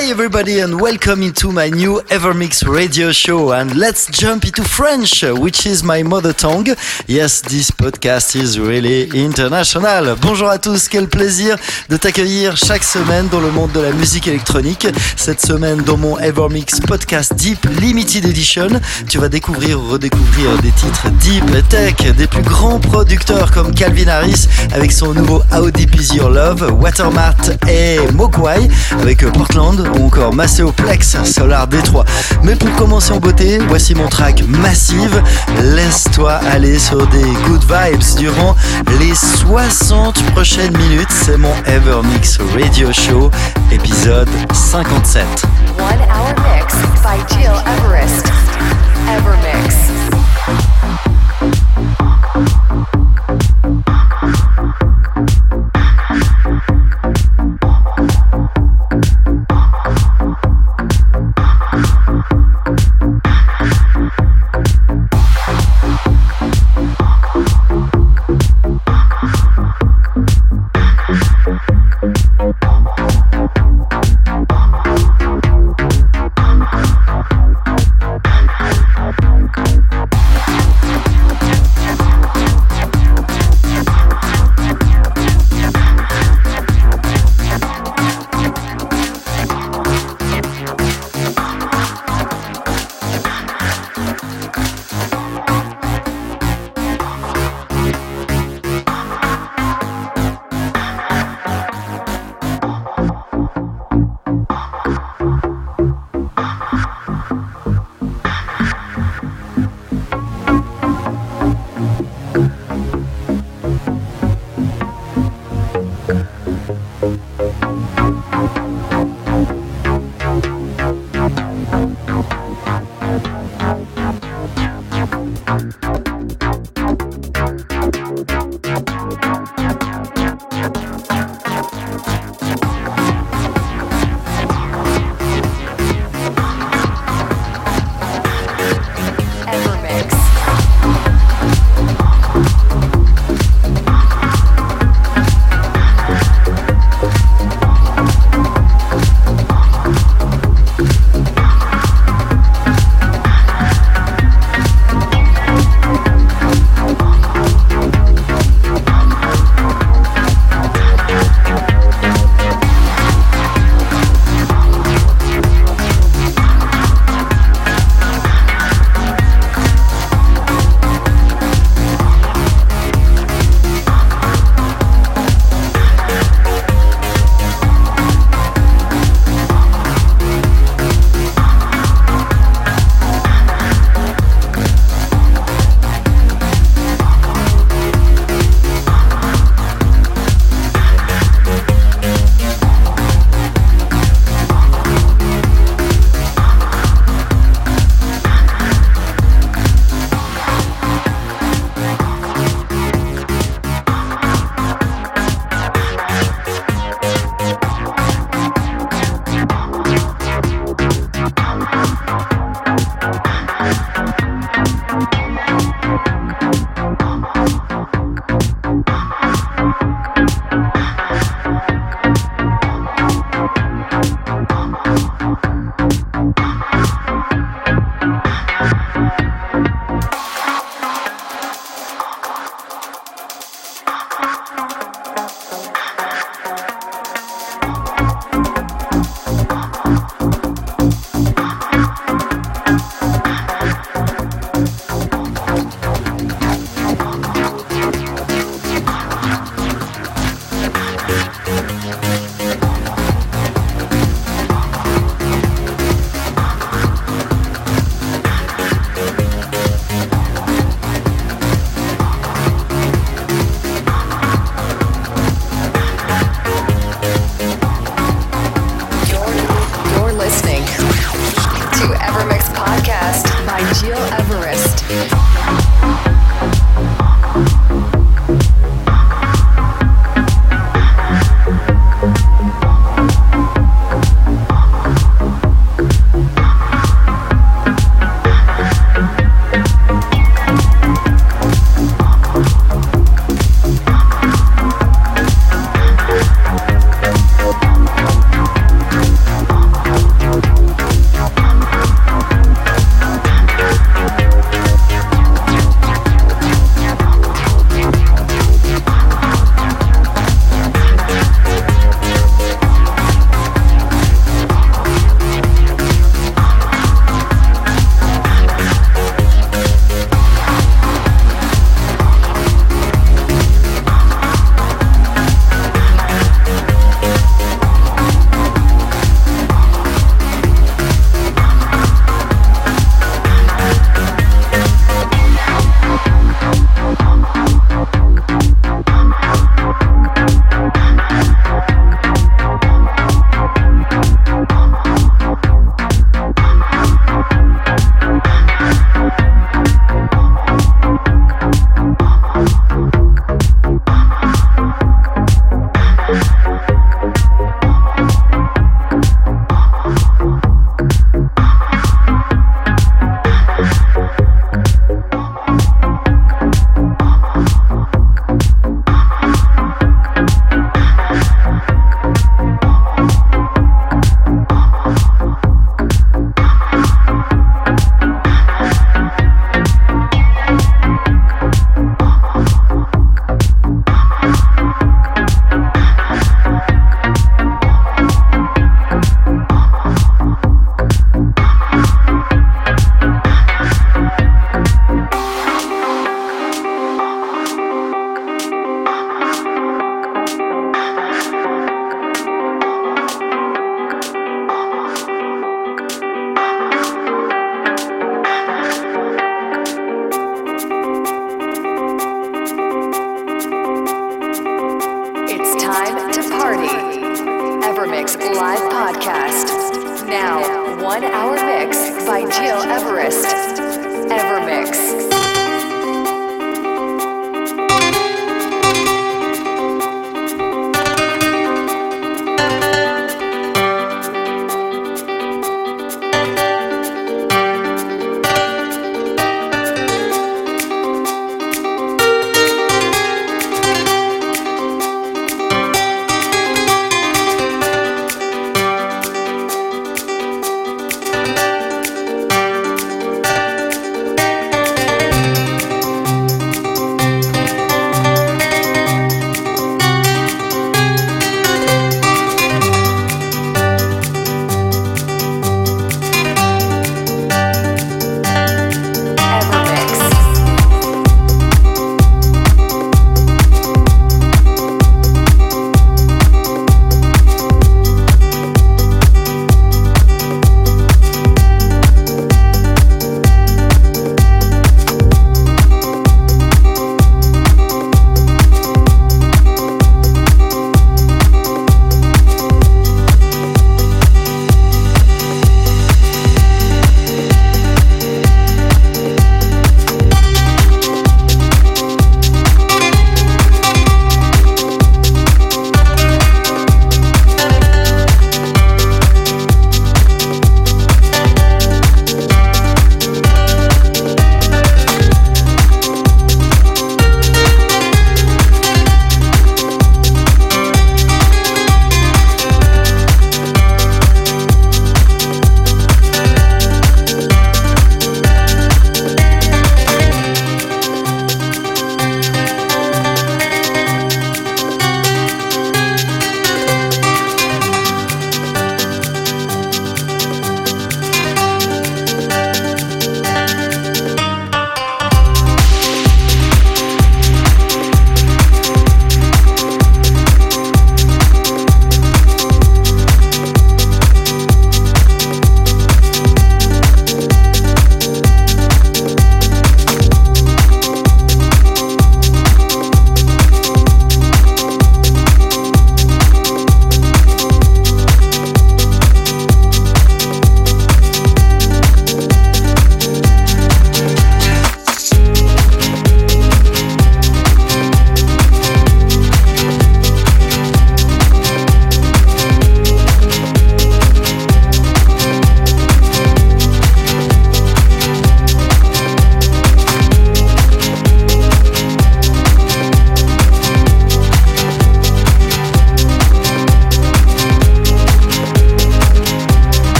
Hi everybody and welcome into my new Evermix radio show and let's jump into French which is my mother tongue. Yes, this podcast is really international. Bonjour à tous, quel plaisir de t'accueillir chaque semaine dans le monde de la musique électronique. Cette semaine dans mon Evermix podcast Deep Limited Edition, tu vas découvrir ou redécouvrir des titres deep tech des plus grands producteurs comme Calvin Harris avec son nouveau How Deep Is Your Love, Watermart et Mogwai avec Portland ou encore Plex Solar Détroit. Mais pour commencer en beauté, voici mon track Massive. Laisse-toi aller sur des good vibes durant les 60 prochaines minutes. C'est mon Evermix Radio Show, épisode 57. One hour mix by Jill Everest. Evermix.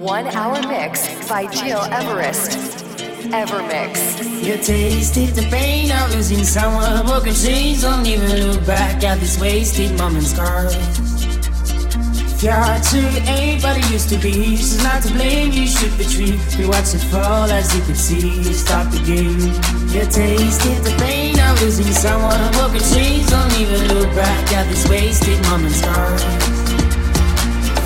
One hour mix by Gil Everest. Evermix. You tasted the pain of losing someone. Broken chains don't even look back at this wasted moment scars. You're to anybody used to be. She's not to blame, you should retreat. We watch it fall as you could see. Stop the game. You tasted the pain of losing someone. Broken chains don't even look back at this wasted moment's scars.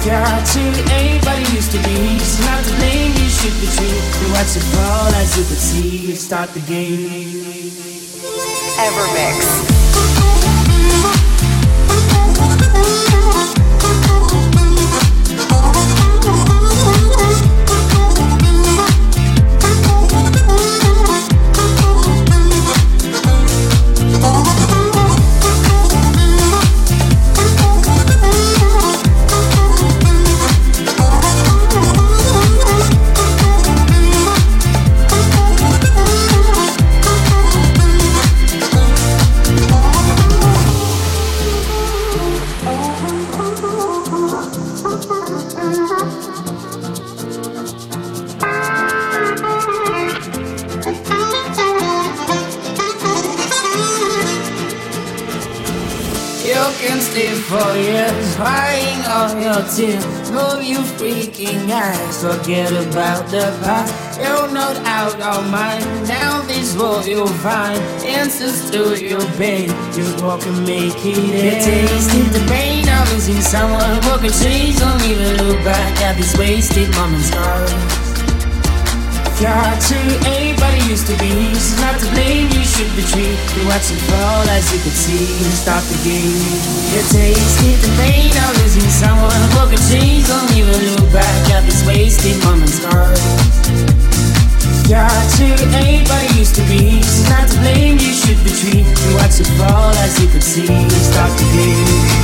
To anybody used to be. She's not to blame, you should retreat. You watch it fall as you could see. Start the game. Evermix. Your tears. You freaking eyes, forget about the past. You're not out of mind. Now this world you'll find answers to your pain. Just walk and make it end. Tasted the pain of losing someone. Broken chains, don't even look back at these wasted moments. You're to anybody used to be. She's not to blame, you should retreat. You watch it fall as you could see. Stop the game. You tasted the pain of losing someone. Broken chains, don't even look back at this wasted moments. You're to anybody used to be. She's not to blame, you should retreat. You watch it fall as you could see. and Stop the game.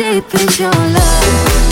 deep your love.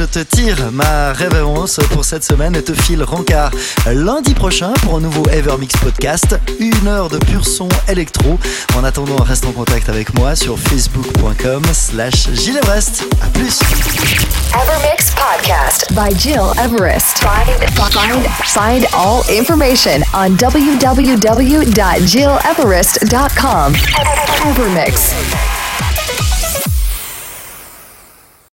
je te tire ma révérence pour cette semaine et te file rencard lundi prochain pour un nouveau Evermix podcast, une heure de pur son électro. En attendant, reste en contact avec moi sur facebook.com slash Everest. A plus Evermix podcast by Jill Everest. Find, find all information on www.jilleverest.com. Evermix.